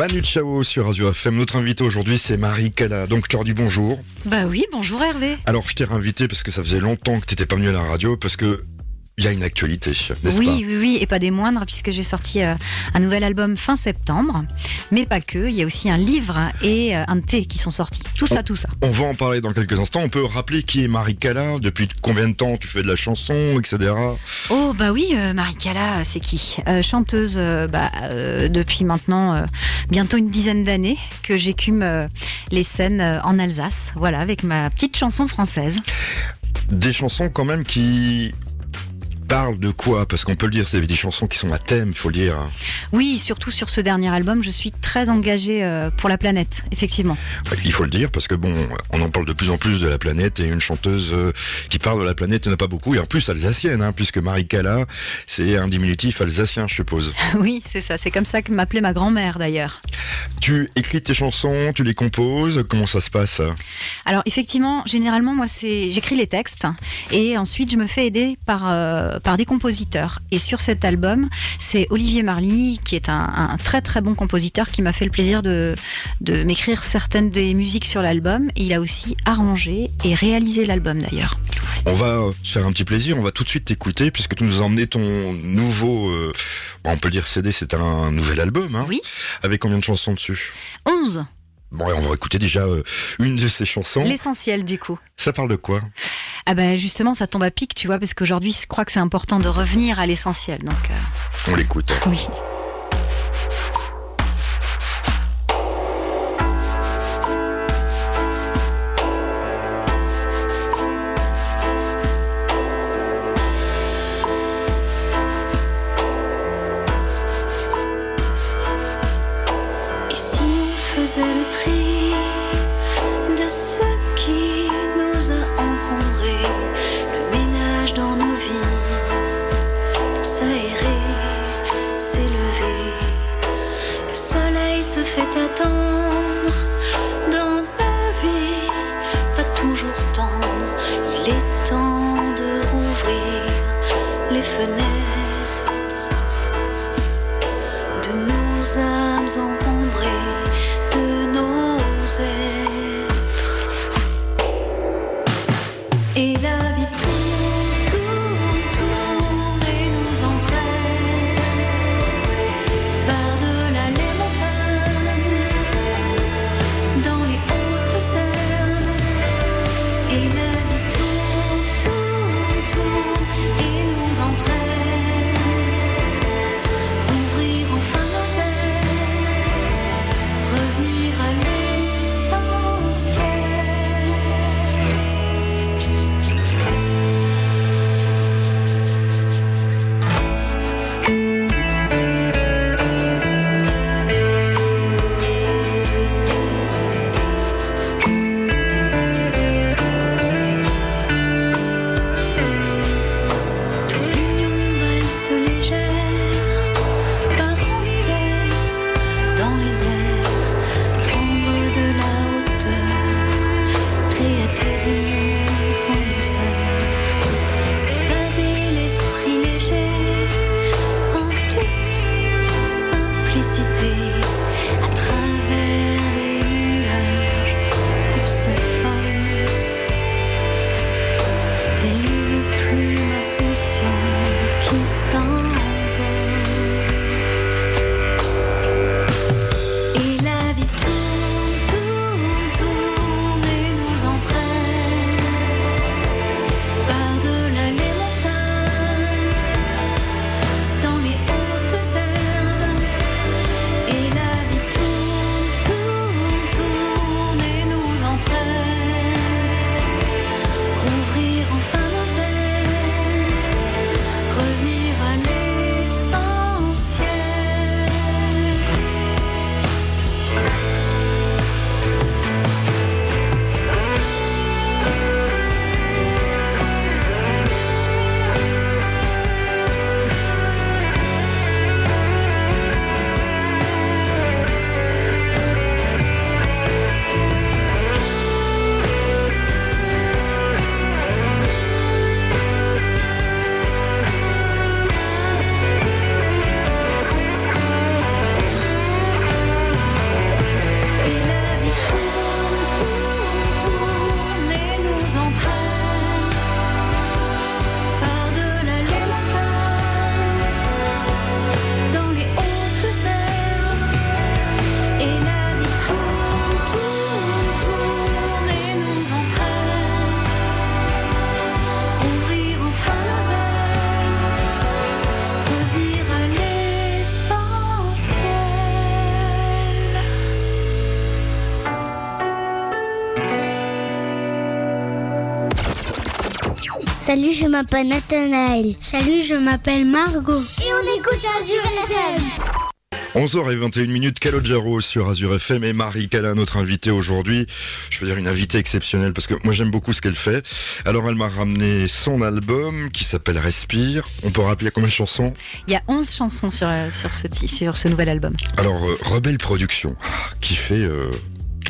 Manu Chao sur Azure FM. Notre invité aujourd'hui, c'est Marie Cala. Donc, je te redis bonjour. Bah oui, bonjour Hervé. Alors, je t'ai réinvité parce que ça faisait longtemps que tu n'étais pas venu à la radio, parce que il y a une actualité, n'est-ce oui, pas Oui, oui, et pas des moindres, puisque j'ai sorti euh, un nouvel album fin septembre. Mais pas que, il y a aussi un livre et euh, un thé qui sont sortis. Tout ça, tout ça. On va en parler dans quelques instants. On peut rappeler qui est Marie Cala, depuis combien de temps tu fais de la chanson, etc. Oh, bah oui, euh, Marie Cala, c'est qui? Chanteuse bah, depuis maintenant bientôt une dizaine d'années que j'écume les scènes en Alsace, voilà, avec ma petite chanson française. Des chansons quand même qui parle de quoi? Parce qu'on peut le dire, c'est des chansons qui sont à thème, il faut le dire. Oui, surtout sur ce dernier album, je suis très engagée euh, pour la planète, effectivement. Il faut le dire parce que bon, on en parle de plus en plus de la planète et une chanteuse euh, qui parle de la planète, il n'y en a pas beaucoup et en plus alsacienne, hein, puisque Marie Cala, c'est un diminutif alsacien, je suppose. oui, c'est ça. C'est comme ça que m'appelait ma grand-mère d'ailleurs. Tu écris tes chansons, tu les composes, comment ça se passe? Alors effectivement, généralement moi c'est j'écris les textes et ensuite je me fais aider par euh, par des compositeurs. Et sur cet album, c'est Olivier Marly, qui est un, très très bon compositeur, qui m'a fait le plaisir de, de m'écrire certaines des musiques sur l'album. Il a aussi arrangé et réalisé l'album d'ailleurs. On va se faire un petit plaisir, on va tout de suite t'écouter, puisque tu nous as emmené ton nouveau, euh, on peut dire CD, c'est un nouvel album. Hein, oui. Avec combien de chansons dessus? 11. Bon, on va écouter déjà euh, une de ces chansons. L'essentiel du coup. Ça parle de quoi? Ah ben justement, ça tombe à pic, tu vois, parce qu'aujourd'hui, je crois que c'est important de revenir à l'essentiel. Donc. Euh, on l'écoute. Oui. le tri âmes Salut, je m'appelle Nathanaël. Salut, je m'appelle Margot. Et on écoute Azure FM. 11h21 minutes, Calogero sur Azure FM et Marie Cala, notre invitée aujourd'hui. Je peux dire une invitée exceptionnelle parce que moi j'aime beaucoup ce qu'elle fait. Alors elle m'a ramené son album qui s'appelle Respire. On peut rappeler combien de chansons? Il y a 11 chansons sur, euh, sur, ce, sur ce nouvel album. Alors euh, Rebelle Production qui fait euh,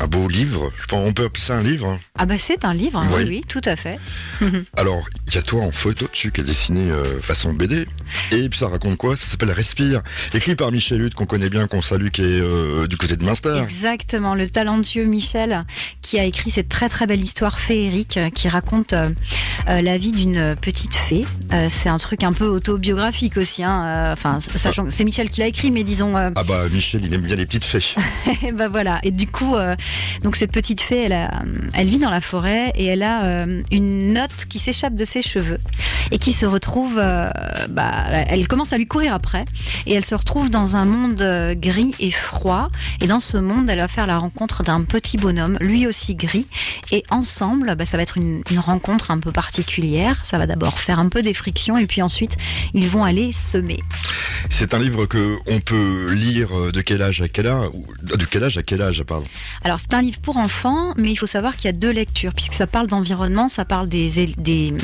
un beau livre. Je pense on peut appeler ça un livre. hein. Ah bah c'est un livre, hein, Oui. oui, tout à fait. Alors il y a toi en photo dessus qui est dessiné euh, façon BD. Et puis ça raconte quoi? Ça s'appelle Respire. Écrit par Michel Hutt qu'on connaît bien, qu'on salue, qui est euh, du côté de Munster. Exactement, le talentueux Michel qui a écrit cette très très belle histoire féerique euh, qui raconte euh, la vie d'une petite fée. C'est un truc un peu autobiographique aussi, hein, enfin sachant que c'est Michel qui l'a écrit, mais disons Ah bah Michel il aime bien les petites fées. Et ben voilà. Et du coup, donc cette petite fée, elle, vit dans la forêt et elle a euh, une note qui s'échappe de ses cheveux et qui se retrouve. euh, bah, elle commence à lui courir après et elle se retrouve dans un monde euh, gris et froid. Et dans ce monde, elle va faire la rencontre d'un petit bonhomme, lui aussi gris. Et ensemble, bah, ça va être une, rencontre un peu particulière. Ça va d'abord faire un peu des frictions et puis ensuite, ils vont aller semer. C'est un livre que on peut lire de quel âge à quel âge quel âge à quel âge c'est un livre pour enfants, mais il faut savoir qu'il y a deux lectures, puisque ça parle d'environnement, ça parle des, des,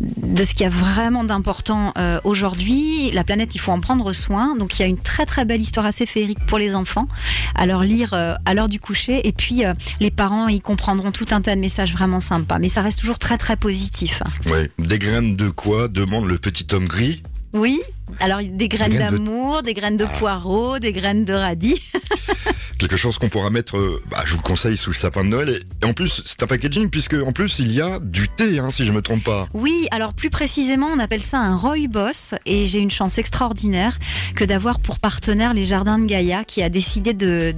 de ce qu'il y a vraiment d'important euh, aujourd'hui. La planète, il faut en prendre soin. Donc il y a une très très belle histoire assez féerique pour les enfants, à leur lire euh, à l'heure du coucher. Et puis euh, les parents, ils comprendront tout un tas de messages vraiment sympas. Mais ça reste toujours très très positif. Ouais. Des graines de quoi demande le petit homme gris? Oui. Alors des graines graines de- d'amour, des graines de Ah. poireaux, des graines de radis. Quelque chose qu'on pourra mettre, euh, bah, je vous le conseille, sous le sapin de Noël. Et, en plus, c'est un packaging puisque en plus il y a du thé, hein, si je me trompe pas. Oui, alors plus précisément, on appelle ça un rooibos et j'ai une chance extraordinaire que d'avoir pour partenaire les Jardins de Gaïa qui a décidé de,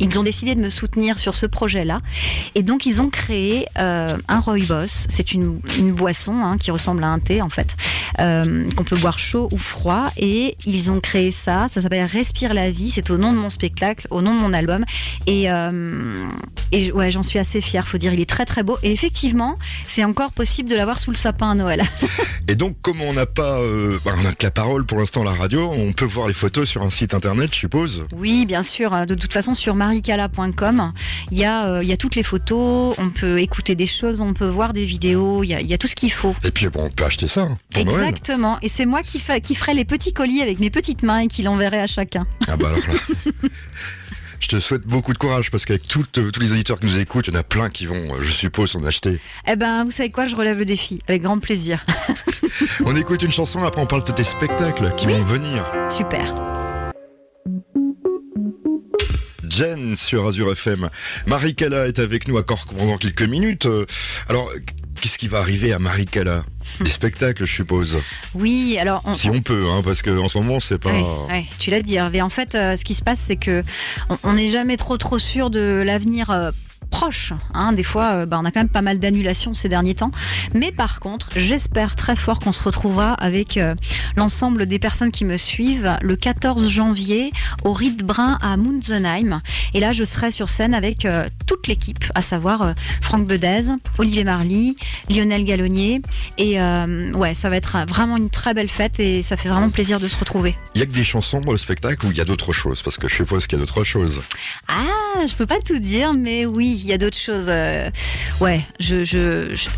ils ont décidé de me soutenir sur ce projet-là et donc ils ont créé euh, un rooibos. C'est une, une boisson hein, qui ressemble à un thé en fait, euh, qu'on peut boire chaud ou froid et ils ont créé ça. Ça s'appelle Respire la vie. C'est au nom de mon spectacle, au nom de mon album et, euh, et ouais, j'en suis assez fière. Faut dire, il est très très beau et effectivement, c'est encore possible de l'avoir sous le sapin à Noël. Et donc, comme on n'a pas, euh, bah, on n'a que la parole pour l'instant, la radio, on peut voir les photos sur un site internet, je suppose. Oui, bien sûr. De toute façon, sur maricala.com, il y, a, euh, il y a toutes les photos, on peut écouter des choses, on peut voir des vidéos, il y a, il y a tout ce qu'il faut. Et puis bon, on peut acheter ça hein, pour Noël. Exactement. Et c'est moi qui, fa- qui ferai les petits colis avec mes petites mains et qui l'enverrai à chacun. Ah bah alors là. Je te souhaite beaucoup de courage parce qu'avec euh, tous les auditeurs qui nous écoutent, il y en a plein qui vont, euh, je suppose, en acheter. Eh ben, vous savez quoi, je relève le défi avec grand plaisir. On écoute une chanson, après on parle de tes spectacles qui vont venir. Super. Jen sur Azure FM. Marie Cala est avec nous encore pendant quelques minutes. Euh, Alors, qu'est-ce qui va arriver à Marie Cala Des spectacles, je suppose. Oui, alors on, Si on peut, hein, parce que en ce moment, c'est pas. Ouais, ouais, tu l'as dit Hervé. En fait, euh, ce qui se passe, c'est que on- on n'est jamais trop trop sûr de l'avenir. euh, proche. Hein. Des fois, euh, bah, on a quand même pas mal d'annulations ces derniers temps. Mais par contre, j'espère très fort qu'on se retrouvera avec euh, l'ensemble des personnes qui me suivent le 14 janvier au Rite Brun à Munzenheim. Et là, je serai sur scène avec euh, toute l'équipe, à savoir euh, Franck Bedez, Olivier Marly, Lionel Gallonnier. Et ouais, ça va être vraiment une très belle fête et ça fait vraiment plaisir de se retrouver. Il y a que des chansons dans le spectacle ou il y a d'autres choses? Parce que je suppose qu'il y a d'autres choses. Ah, je peux pas tout dire, mais oui, il y a d'autres choses. euh, ouais, je, je, je-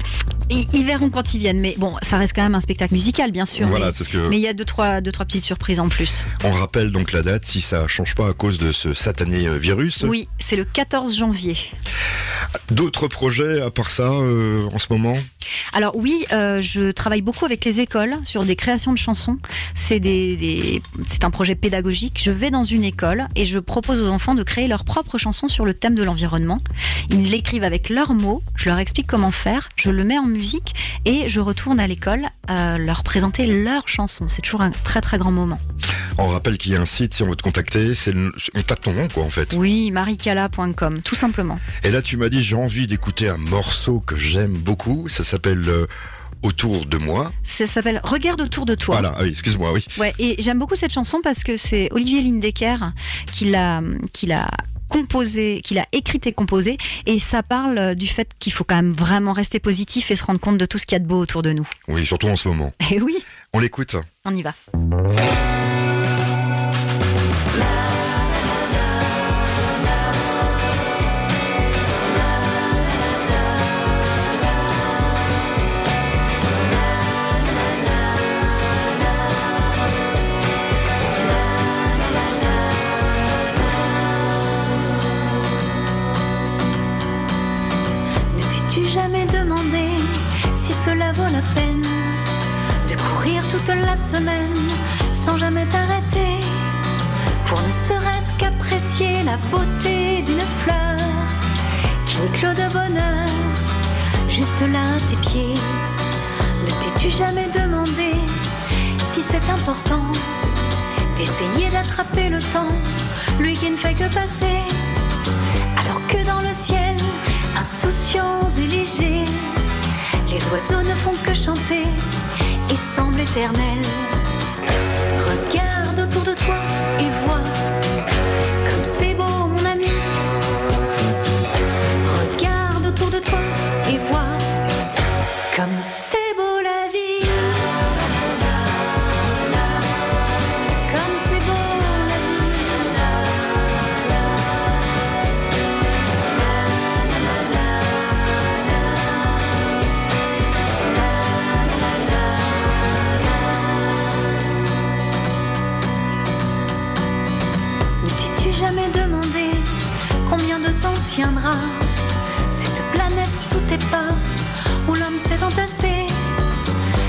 Ils, verront quand ils viennent. Mais bon, ça reste quand même un spectacle musical, bien sûr. Voilà, mais- que. mais il y a deux trois, deux, trois petites surprises en plus. On rappelle donc la date si ça change pas à cause de ce satané virus. Oui, c'est le 14 janvier. D'autres projets à part ça euh, en ce moment? Alors oui, euh, je travaille beaucoup avec les écoles sur des créations de chansons. C'est des, des- c'est un projet pédagogique. Je vais dans une école et je propose aux enfants de créer leurs propres chansons sur le thème de l'environnement. Ils l'écrivent avec leurs mots. Je leur explique comment faire. Je le mets en musique et je retourne à l'école euh, leur présenter leurs chansons. C'est toujours un très très grand moment. On rappelle qu'il y a un site si on veut te contacter, c'est on tape ton nom quoi en fait. Oui, maricala.com, tout simplement. Et là tu m'as dit j'ai envie d'écouter un morceau que j'aime beaucoup, ça s'appelle euh, Autour de moi. Ça s'appelle Regarde autour de toi. Voilà, ah oui, excuse-moi, oui. Ouais, et j'aime beaucoup cette chanson parce que c'est Olivier Lindecker qui l'a, qui l'a composé, qu'il a écrite et composé, et ça parle euh, du fait qu'il faut quand même vraiment rester positif et se rendre compte de tout ce qu'il y a de beau autour de nous. Oui, surtout en ce moment. Et oui, On l'écoute. on y va. Sans jamais t'arrêter pour ne serait-ce qu'apprécier la beauté d'une fleur qui éclot de bonheur juste là à tes pieds Ne t'es-tu jamais demandé si c'est important d'essayer d'attraper le temps, lui qui ne fait que passer alors que dans le ciel, insouciants et légers, les oiseaux ne font que chanter et semblent éternels. Tiendra. Cette planète sous tes pas où l'homme s'est entassé.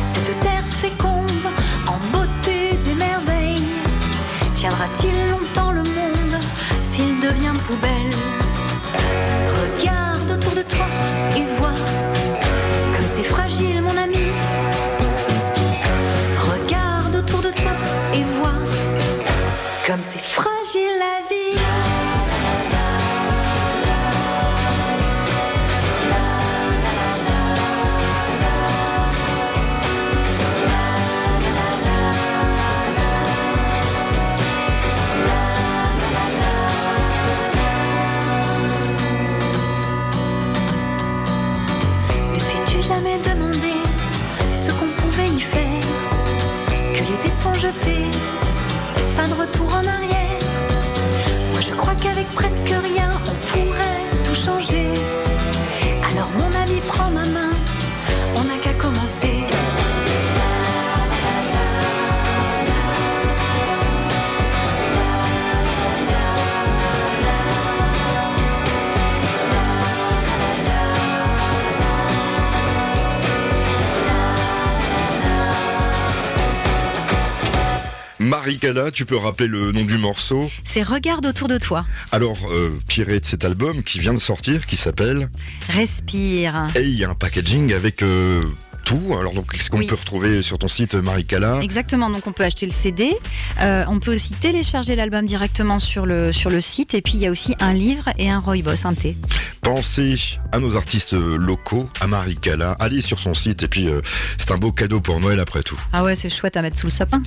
Cette terre féconde en beautés et merveilles. Tiendra-t-il longtemps le monde s'il devient poubelle? Qu'avec presque Marie Cala, tu peux rappeler le nom du morceau C'est Regarde autour de toi. Alors, euh, tiré de cet album qui vient de sortir, qui s'appelle Respire. Et il y a un packaging avec euh, tout. Alors, donc, qu'est-ce qu'on Oui. peut retrouver sur ton site, Marie Cala Exactement, donc on peut acheter le CD, euh, on peut aussi télécharger l'album directement sur le, sur le site, et puis il y a aussi un livre et un Rooibos, un thé. Pensez à nos artistes locaux, à Marie Cala. Allez sur son site et puis euh, c'est un beau cadeau pour Noël après tout. Ah ouais, c'est chouette à mettre sous le sapin.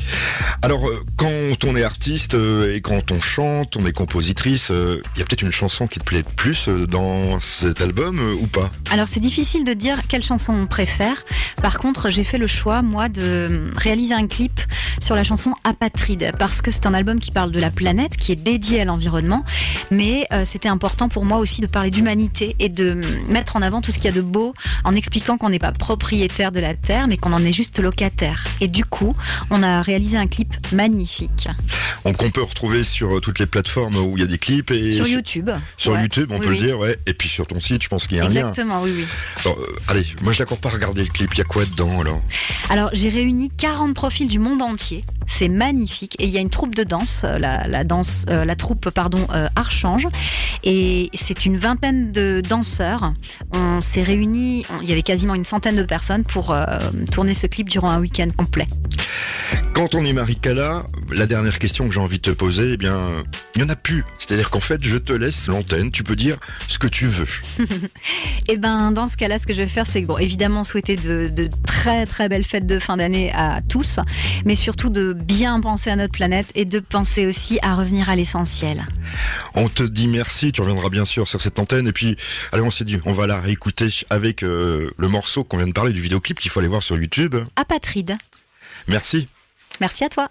Alors, euh, quand on est artiste euh, et quand on chante, on est compositrice, euh, il y a peut-être une chanson qui te plaît plus euh, dans cet album euh, ou pas? Alors c'est difficile de dire quelle chanson on préfère. Par contre, j'ai fait le choix, moi, de réaliser un clip sur la chanson Apatride, parce que c'est un album qui parle de la planète, qui est dédié à l'environnement, mais euh, c'était important pour moi aussi de parler d'humanité et de mettre en avant tout ce qu'il y a de beau, en expliquant qu'on n'est pas propriétaire de la Terre, mais qu'on en est juste locataire. Et du coup, on a réalisé un clip magnifique Donc, on peut retrouver sur euh, toutes les plateformes où il y a des clips et sur YouTube. Sur Ouais. YouTube, on Oui, peut oui. le dire, ouais. Et puis sur ton site, je pense qu'il y a un lien. Exactement, oui, oui. Alors, euh, allez, moi je n'accorde pas à regarder le clip. Il y a quoi dedans alors Alors, j'ai réuni 40 profils du monde entier. C'est magnifique. Et il y a une troupe de danse, euh, la, la danse, euh, la troupe, pardon, euh, Archange. Et c'est une vingtaine de danseurs. On s'est réunis, on- il y avait quasiment une centaine de personnes pour euh, tourner ce clip durant un week-end complet. Quand on est Marie-Cala, la dernière question que j'ai envie de te poser, eh bien, il n'y en a plus. C'est-à-dire qu'en fait, je te laisse l'antenne, tu peux dire ce que tu veux. Eh ben, dans ce cas-là, ce que je vais faire, c'est bon, évidemment souhaiter de, de très très belles fêtes de fin d'année à tous, mais surtout de bien penser à notre planète et de penser aussi à revenir à l'essentiel. On te dit merci, tu reviendras bien sûr sur cette antenne. Et puis, allez, on s'est dit, on va la réécouter avec euh, le morceau qu'on vient de parler du vidéoclip qu'il faut aller voir sur YouTube. Apatride. Merci. Merci à toi.